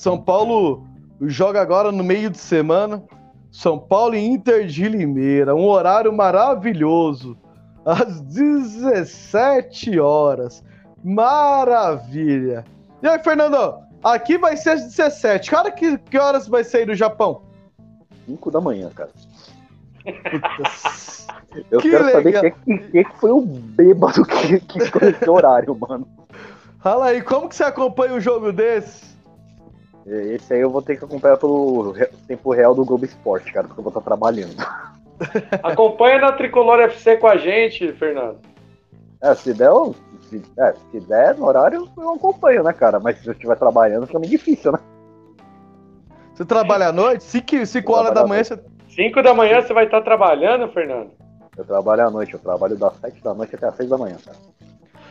São Paulo joga agora no meio de semana. São Paulo e Inter de Limeira, um horário maravilhoso, às 17 horas. Maravilha! E aí, Fernando? Aqui vai ser às 17. Cara, que, que horas vai sair do Japão? 5 da manhã, cara. Eu que quero legal. saber quem que, que, foi o bêbado que, que escolheu esse horário, mano. Fala aí, como que você acompanha um jogo desse? Esse aí eu vou ter que acompanhar pelo tempo real do Globo Esporte, cara, porque eu vou estar trabalhando. Acompanha na Tricolor FC com a gente, Fernando. É, se der, se, é, se der no horário, eu acompanho, né, cara? Mas se eu estiver trabalhando, fica meio difícil, né? Você trabalha à noite? 5 horas da manhã você. 5 da manhã você vai estar trabalhando, Fernando? Eu trabalho à noite, eu trabalho das 7 da noite até as 6 da manhã, cara.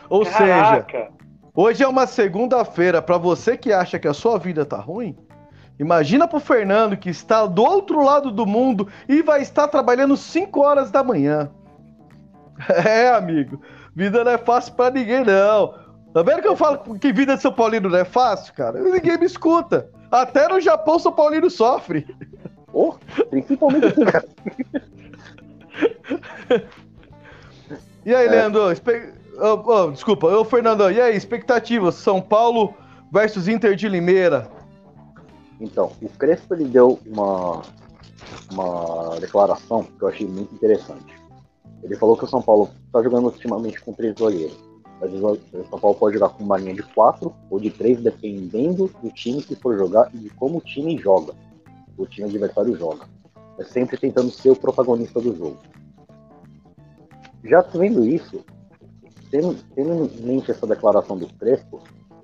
Ou Caraca. seja, hoje é uma segunda-feira, para você que acha que a sua vida tá ruim, imagina pro Fernando que está do outro lado do mundo e vai estar trabalhando 5 horas da manhã. É, amigo. Vida não é fácil pra ninguém, não. Tá vendo que eu falo que vida de São Paulino não é fácil, cara? Ninguém me escuta. Até no Japão, São Paulino sofre. Oh, principalmente aqui, cara. E aí, é. Leandro? Espe... Oh, oh, desculpa, ô Fernando, e aí, expectativas? São Paulo versus Inter de Limeira. Então, o Crespo ele deu uma, uma declaração que eu achei muito interessante. Ele falou que o São Paulo está jogando ultimamente com três vezes o São Paulo pode jogar com uma linha de quatro ou de três, dependendo do time que for jogar e de como o time joga. O time adversário joga. É sempre tentando ser o protagonista do jogo. Já vendo isso, tendo, tendo em mente essa declaração do Crespo,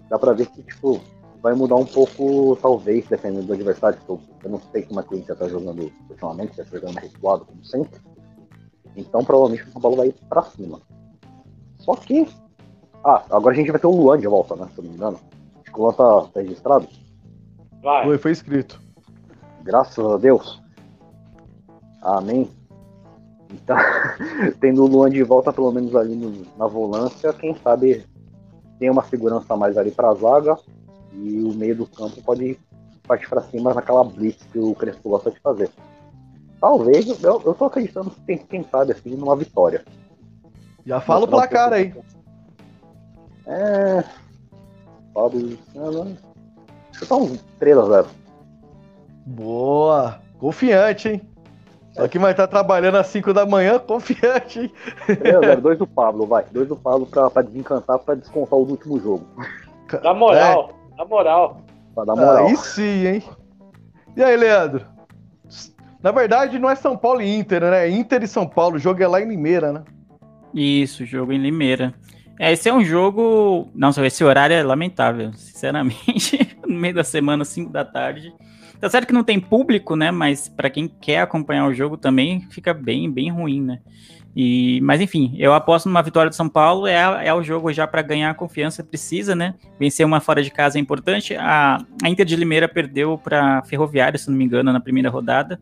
dá pra ver que tipo, vai mudar um pouco, talvez, dependendo do adversário. Eu, eu não sei como é que o Inter tá jogando ultimamente, se tá jogando recuado, como sempre. Então provavelmente o São Paulo vai ir pra cima. Só que. Ah, agora a gente vai ter o Luan de volta, né? Se eu não me engano. Acho que o Luan tá, tá registrado. Vai. Foi, foi escrito. Graças a Deus. Amém. Então, tendo o Luan de volta, pelo menos ali no, na volância, quem sabe tem uma segurança a mais ali pra zaga. E o meio do campo pode partir para cima naquela blitz que o Crespo gosta de fazer. Talvez, eu, eu tô acreditando, quem, quem sabe, assim, numa vitória. Já fala o placar aí. É. Fábio Luciano. Chutar uns 3x0. Boa! Confiante, hein? Só que vai estar trabalhando às 5 da manhã, confiante, hein? 3x0, 2 do Pablo, vai. 2 do Pablo pra, pra desencantar, pra descontar o último jogo. Dá moral, é. dá moral. Pra dar moral. Aí sim, hein? E aí, Leandro? Na verdade, não é São Paulo e Inter, né? É Inter e São Paulo. O jogo é lá em Limeira, né? Isso, jogo em Limeira. É, esse é um jogo. Nossa, esse horário é lamentável, sinceramente. no meio da semana, 5 da tarde. Tá certo que não tem público, né? Mas para quem quer acompanhar o jogo também fica bem, bem ruim, né? E, mas enfim, eu aposto numa vitória do São Paulo. É, é o jogo já para ganhar confiança, precisa, né? Vencer uma fora de casa é importante. A, a Inter de Limeira perdeu para Ferroviária, se não me engano, na primeira rodada.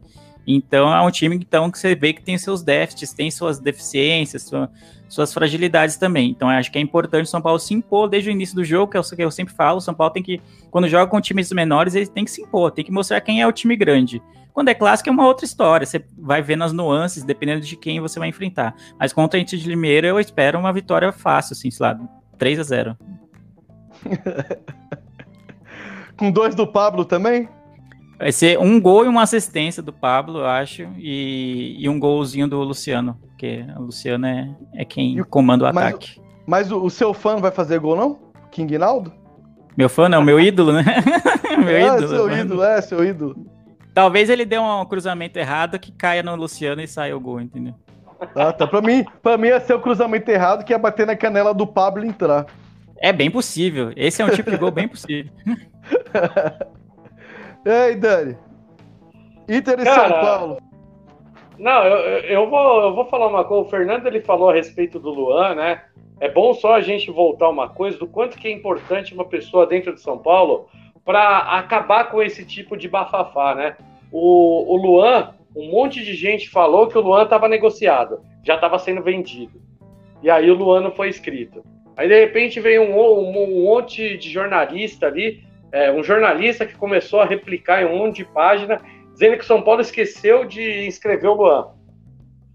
Então é um time então, que você vê que tem seus déficits, tem suas deficiências, sua, suas fragilidades também. Então acho que é importante o São Paulo se impor desde o início do jogo, que é o que eu sempre falo, o São Paulo tem que, quando joga com times menores, ele tem que se impor, tem que mostrar quem é o time grande. Quando é clássico é uma outra história, você vai ver nas nuances, dependendo de quem você vai enfrentar. Mas contra a Inter de Limeira eu espero uma vitória fácil, assim, sei lá, 3 a 0 Com dois do Pablo também? Vai ser um gol e uma assistência do Pablo, eu acho, e, e um golzinho do Luciano, porque o Luciano é, é quem comanda o mas, ataque. Mas o, o, seu fã não vai fazer gol, não? King Naldo? Meu fã não, meu ídolo, né? meu é, ídolo. Seu ídolo, é, seu ídolo. Talvez ele dê um cruzamento errado que caia no Luciano e saia o gol, entendeu? Ah, tá. Pra mim, pra mim ia ser o cruzamento errado que ia bater na canela do Pablo e entrar. É bem possível. Esse é um tipo de gol bem possível. Ei, Dani. Inter e Cara, São Paulo. Não, eu, eu, vou, eu vou falar uma coisa. O Fernando ele falou a respeito do Luan, né? É bom só a gente voltar uma coisa do quanto que é importante uma pessoa dentro de São Paulo para acabar com esse tipo de bafafá, né? O, o Luan, um monte de gente falou que o Luan estava negociado, já estava sendo vendido. E aí o Luan não foi escrito. Aí de repente veio um, um, um monte de jornalista ali, é, um jornalista que começou a replicar em um monte de página, dizendo que São Paulo esqueceu de inscrever o Luan.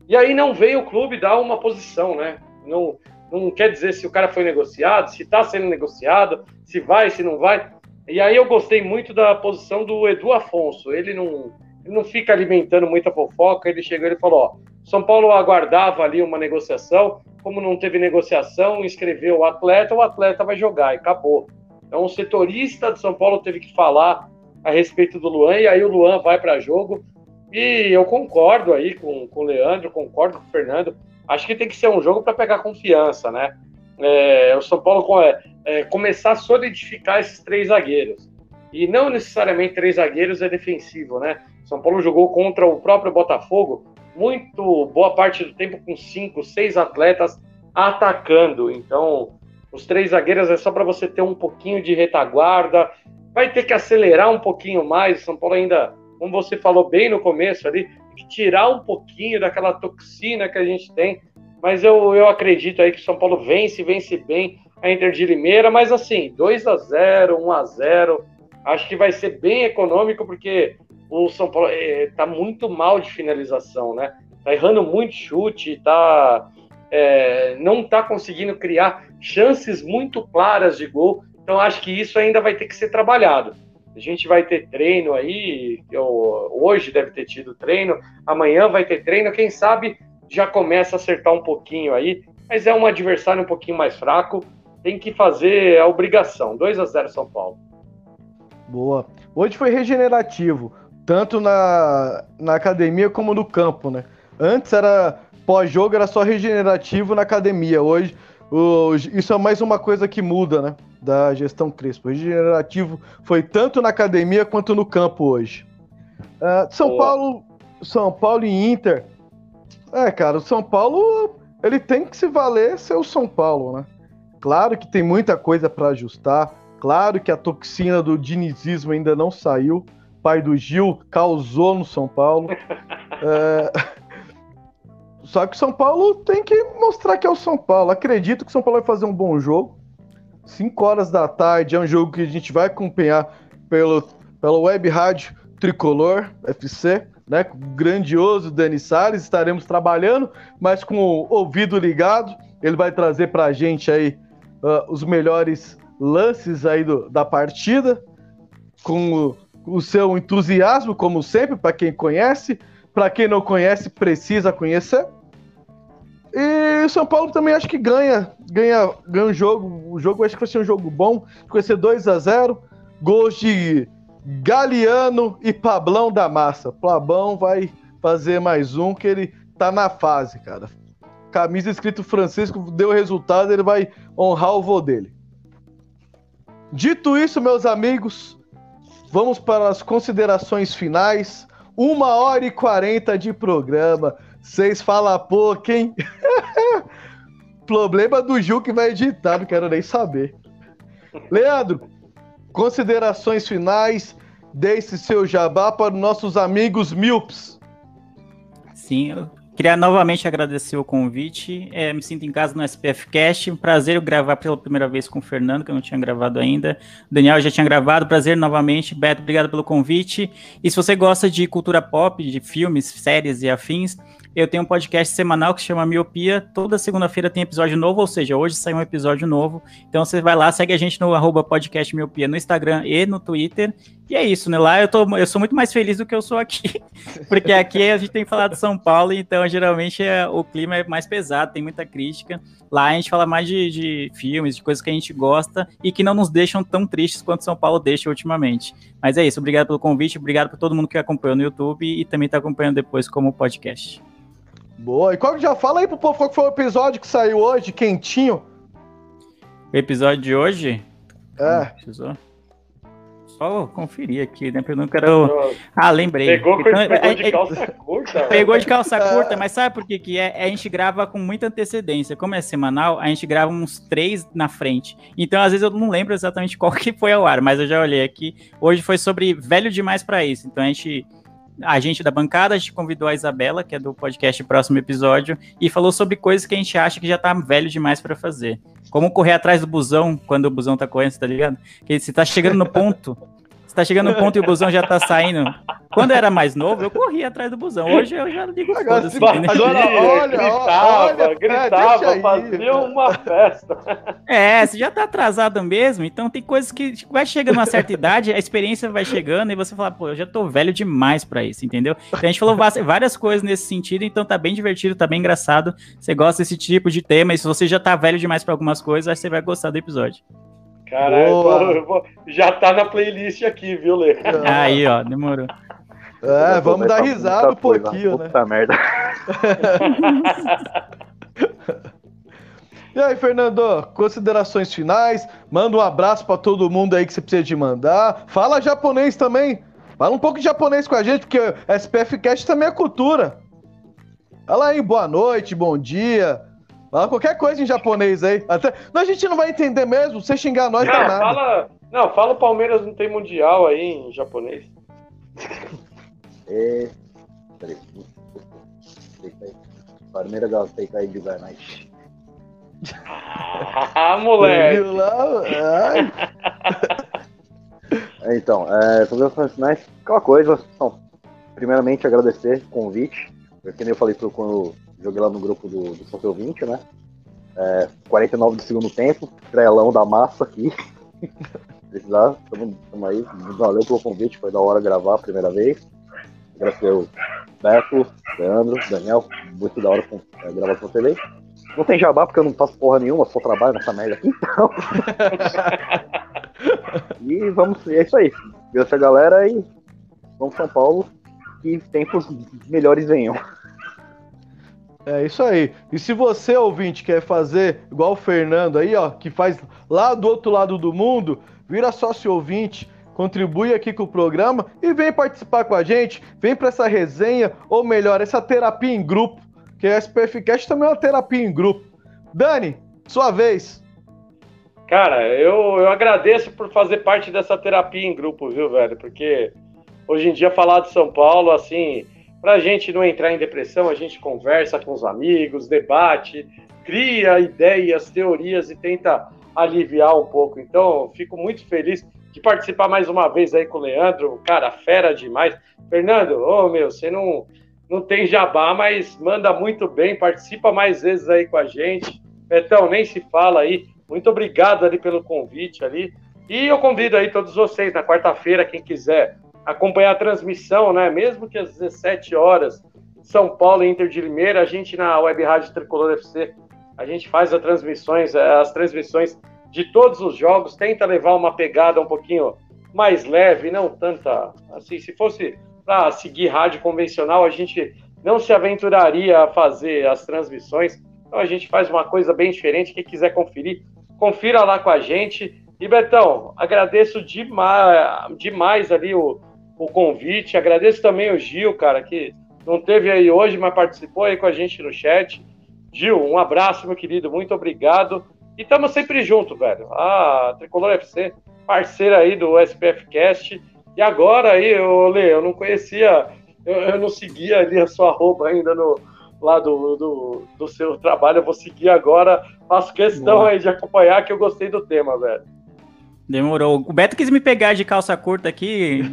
E aí não veio o clube dar uma posição, né? Não, não quer dizer se o cara foi negociado, se está sendo negociado, se vai, se não vai. E aí eu gostei muito da posição do Edu Afonso. Ele não, ele não fica alimentando muita fofoca. Ele chegou e falou: ó, São Paulo aguardava ali uma negociação. Como não teve negociação, inscreveu o atleta, o atleta vai jogar e acabou. Então o setorista de São Paulo teve que falar a respeito do Luan, e aí o Luan vai para jogo. E eu concordo aí com, com o Leandro, concordo com o Fernando. Acho que tem que ser um jogo para pegar confiança, né? É, o São Paulo é, é, começar a solidificar esses três zagueiros. E não necessariamente três zagueiros é defensivo, né? São Paulo jogou contra o próprio Botafogo muito boa parte do tempo com cinco, seis atletas atacando. Então, os três zagueiros é só para você ter um pouquinho de retaguarda. Vai ter que acelerar um pouquinho mais. O São Paulo ainda, como você falou bem no começo ali, tem que tirar um pouquinho daquela toxina que a gente tem. Mas eu, eu acredito aí que o São Paulo vence, vence bem a Inter de Limeira, mas assim, 2 a 0 1 a 0 acho que vai ser bem econômico, porque o São Paulo é, tá muito mal de finalização, né? Tá errando muito chute, tá, é, não tá conseguindo criar chances muito claras de gol, então acho que isso ainda vai ter que ser trabalhado. A gente vai ter treino aí, eu, hoje deve ter tido treino, amanhã vai ter treino, quem sabe já começa a acertar um pouquinho aí, mas é um adversário um pouquinho mais fraco, tem que fazer a obrigação. 2 a 0 São Paulo. Boa. Hoje foi regenerativo, tanto na, na academia como no campo, né? Antes era pós-jogo, era só regenerativo na academia. Hoje, isso é mais uma coisa que muda, né? Da gestão Crespo. Regenerativo foi tanto na academia quanto no campo hoje. Uh, São Boa. Paulo, São Paulo e Inter. É, cara, o São Paulo ele tem que se valer ser o São Paulo, né? Claro que tem muita coisa para ajustar. Claro que a toxina do dinizismo ainda não saiu. Pai do Gil causou no São Paulo. é... Só que o São Paulo tem que mostrar que é o São Paulo. Acredito que o São Paulo vai fazer um bom jogo. 5 horas da tarde é um jogo que a gente vai acompanhar pelo, pelo web rádio Tricolor FC, né? Com o grandioso Dani Salles. Estaremos trabalhando, mas com o ouvido ligado. Ele vai trazer para a gente aí uh, os melhores lances aí do, da partida, com o, o seu entusiasmo, como sempre, para quem conhece. Para quem não conhece, precisa conhecer. E o São Paulo também acho que ganha, ganha, ganha um jogo. O jogo acho que vai ser um jogo bom. Vai ser 2 a 0 Gols de Galeano e Pablão da Massa. Plabão vai fazer mais um que ele tá na fase, cara camisa escrito Francisco deu resultado, ele vai honrar o vô dele. Dito isso, meus amigos, vamos para as considerações finais. Uma hora e quarenta de programa. Vocês falam pouco, hein? Problema do Ju que vai editar, não quero nem saber. Leandro, considerações finais. Deixe seu jabá para os nossos amigos Milps. Sim, eu Queria novamente agradecer o convite. É, me sinto em casa no SPF Cast. Prazer gravar pela primeira vez com o Fernando, que eu não tinha gravado ainda. O Daniel já tinha gravado. Prazer novamente. Beto, obrigado pelo convite. E se você gosta de cultura pop, de filmes, séries e afins, eu tenho um podcast semanal que se chama Miopia. Toda segunda-feira tem episódio novo, ou seja, hoje sai um episódio novo. Então você vai lá, segue a gente no arroba podcast Miopia no Instagram e no Twitter. E é isso, né? Lá eu, tô, eu sou muito mais feliz do que eu sou aqui. Porque aqui a gente tem falado de São Paulo, então geralmente é, o clima é mais pesado, tem muita crítica. Lá a gente fala mais de, de filmes, de coisas que a gente gosta e que não nos deixam tão tristes quanto São Paulo deixa ultimamente. Mas é isso, obrigado pelo convite, obrigado por todo mundo que acompanhou no YouTube e também está acompanhando depois como podcast. Boa. E qual já fala aí pro povo qual foi o episódio que saiu hoje, quentinho? O episódio de hoje? É. Precisou? Só conferir aqui, né? Eu não quero. Ah, lembrei. Pegou, Então, pegou é- de é- calça curta. Pegou de calça curta, mas sabe por que, que é? A gente grava com muita antecedência. Como é semanal, a gente grava uns três na frente. Então, às vezes, eu não lembro exatamente qual que foi ao ar, mas eu já olhei aqui. Hoje foi sobre velho demais pra isso. Então, a gente. A gente da bancada, a gente convidou a Isabela, que é do podcast Próximo Episódio, e falou sobre coisas que a gente acha que já tá velho demais pra fazer. Como correr atrás do busão quando o busão tá correndo, tá ligado? Que você tá chegando no ponto, você tá chegando no ponto e o busão já tá saindo. Quando eu era mais novo, eu corria atrás do busão. Hoje eu já digo Agora foda-se, se- entendeu? agora- olha, gritava, olha, é, gritava, aí, fazia uma festa. É, você já tá atrasado mesmo, então tem coisas que vai chegando a uma certa idade, a experiência vai chegando e você fala, pô, eu já tô velho demais pra isso, entendeu? Então a gente falou várias coisas nesse sentido, então tá bem divertido, tá bem engraçado. Você gosta desse tipo de tema, e se você já tá velho demais pra algumas coisas, acho que você vai gostar do episódio. Cara, eu Boa. vou- eu vou- já tá na playlist aqui, viu, Lê? Aí, ó, demorou. É, vamos dar risada um coisa, pouquinho, né? Puta merda. E aí, Fernando, considerações finais? Manda um abraço pra todo mundo aí que você precisa de mandar. Fala japonês também. Fala um pouco de japonês com a gente, porque SPF Cast também é cultura. Fala aí, boa noite, bom dia. Fala qualquer coisa em japonês aí. Até... Não, a gente não vai entender mesmo. Se xingar nós, Não, dá nada. fala, não, fala o Palmeiras não tem mundial aí em japonês. É... Peraí. Teikai. Palmeiras ga Teikai de Ganai. Ah, moleque. Lá? É, Então, é, considerações finais, aquela coisa. Então, primeiramente, agradecer o convite. Eu, que nem eu falei pro- quando joguei lá no grupo do, do São Seu 20, né? É, 49 do segundo tempo, trelão da massa aqui. Precisar, tamo, tamo aí. Valeu pelo convite, foi da hora gravar a primeira vez. Agradecer o Beto, Leandro, Daniel, muito da hora com, é, gravar com vocês aí. Não tem jabá porque eu não faço porra nenhuma, só trabalho nessa merda aqui, então. e vamos, é isso aí. Agradecer a galera e vamos São Paulo. Que tempos melhores venham. É isso aí. E se você, ouvinte, quer fazer igual o Fernando aí, ó, que faz lá do outro lado do mundo, vira sócio ouvinte, contribui aqui com o programa e vem participar com a gente, vem para essa resenha, ou melhor, essa terapia em grupo, que a SPF Cast também é uma terapia em grupo. Dani, sua vez. Cara, eu, eu agradeço por fazer parte dessa terapia em grupo, viu, velho? Porque hoje em dia falar de São Paulo, assim, pra gente não entrar em depressão, a gente conversa com os amigos, debate, cria ideias, teorias e tenta aliviar um pouco. Então, fico muito feliz de participar mais uma vez aí com o Leandro, cara, fera demais. Fernando, ô meu, você não, não tem jabá, mas manda muito bem, participa mais vezes aí com a gente. Betão, nem se fala aí. Muito obrigado ali pelo convite ali. E eu convido aí todos vocês na quarta-feira, quem quiser acompanhar a transmissão, né? Mesmo que às 17 horas, São Paulo e Inter de Limeira, a gente na Web Rádio Tricolor FC, a gente faz as transmissões, eh, as transmissões de todos os jogos, tenta levar uma pegada um pouquinho mais leve, não tanta assim, se fosse para seguir rádio convencional, a gente não se aventuraria a fazer as transmissões. Então a gente faz uma coisa bem diferente. Quem quiser conferir, confira lá com a gente. E Betão, agradeço demais, demais ali o, o convite. Agradeço também o Gil, cara, que não teve aí hoje, mas participou aí com a gente no chat. Gil, um abraço, meu querido, muito obrigado. E estamos sempre junto, velho. A Tricolor FC, parceira aí do SPF Cast. E agora aí, eu, Lê, eu não conhecia, eu, eu não seguia ali a sua roupa ainda no, lá do, do, do seu trabalho. Eu vou seguir agora. Faço questão Boa. aí de acompanhar, que eu gostei do tema, velho. Demorou. O Beto quis me pegar de calça curta aqui,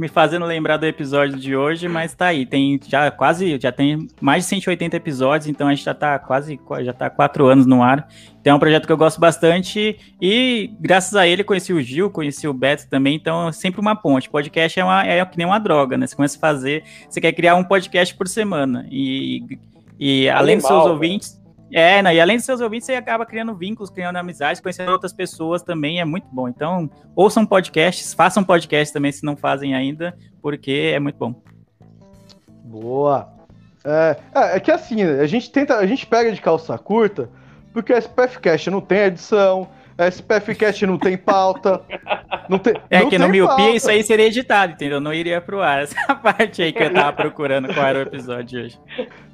me fazendo lembrar do episódio de hoje, mas tá aí. Tem já quase, já tem mais de 180 episódios, então a gente já tá quase, já tá quatro anos no ar. Então é um projeto que eu gosto bastante e graças a ele conheci o Gil, conheci o Beto também, então é sempre uma ponte. Podcast é, uma, é que nem uma droga, né? Você começa a fazer, você quer criar um podcast por semana e, e além dos seus Animal, ouvintes, é, né? e além dos seus ouvintes, você acaba criando vínculos, criando amizades, conhecendo outras pessoas também, é muito bom. Então, ouçam podcasts, façam podcasts também se não fazem ainda, porque é muito bom. Boa. É, é, é que assim, a gente tenta, a gente pega de calça curta, porque o SPF Cast não tem edição, SPFcast não tem pauta. Não tem, é não que tem no Miopia pauta. isso aí seria editado, entendeu? Não iria pro ar. Essa parte aí que eu tava procurando qual era o episódio hoje.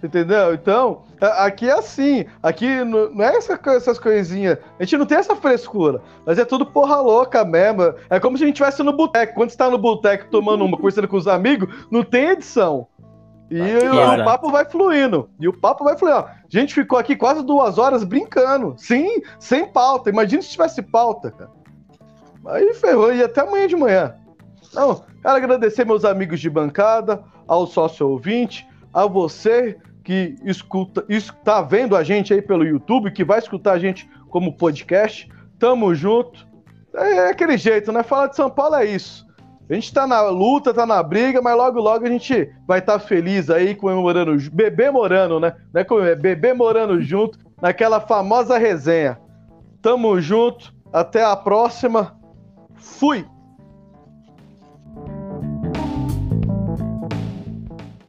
Entendeu? Então, aqui é assim. Aqui não é essa essas coisinhas. A gente não tem essa frescura. Mas é tudo porra louca mesmo. É como se a gente estivesse no boteco. Quando você tá no boteco tomando uma, conversando com os amigos, não tem edição. E o, Exato. papo vai fluindo. E o papo vai fluindo. A gente ficou aqui quase duas horas brincando. Sim, sem pauta. Imagina se tivesse pauta, cara. Aí ferrou. E até amanhã de manhã. Não, quero agradecer meus amigos de bancada, ao sócio ouvinte, a você que escuta, está vendo a gente aí pelo YouTube, que vai escutar a gente como podcast. Tamo junto. É aquele jeito, né? Falar de São Paulo é isso. A gente tá na luta, tá na briga, mas logo, logo a gente vai estar feliz aí comemorando, bebê morando, né? Não é como- é bebê morando junto, naquela famosa resenha. Tamo junto, até a próxima. Fui!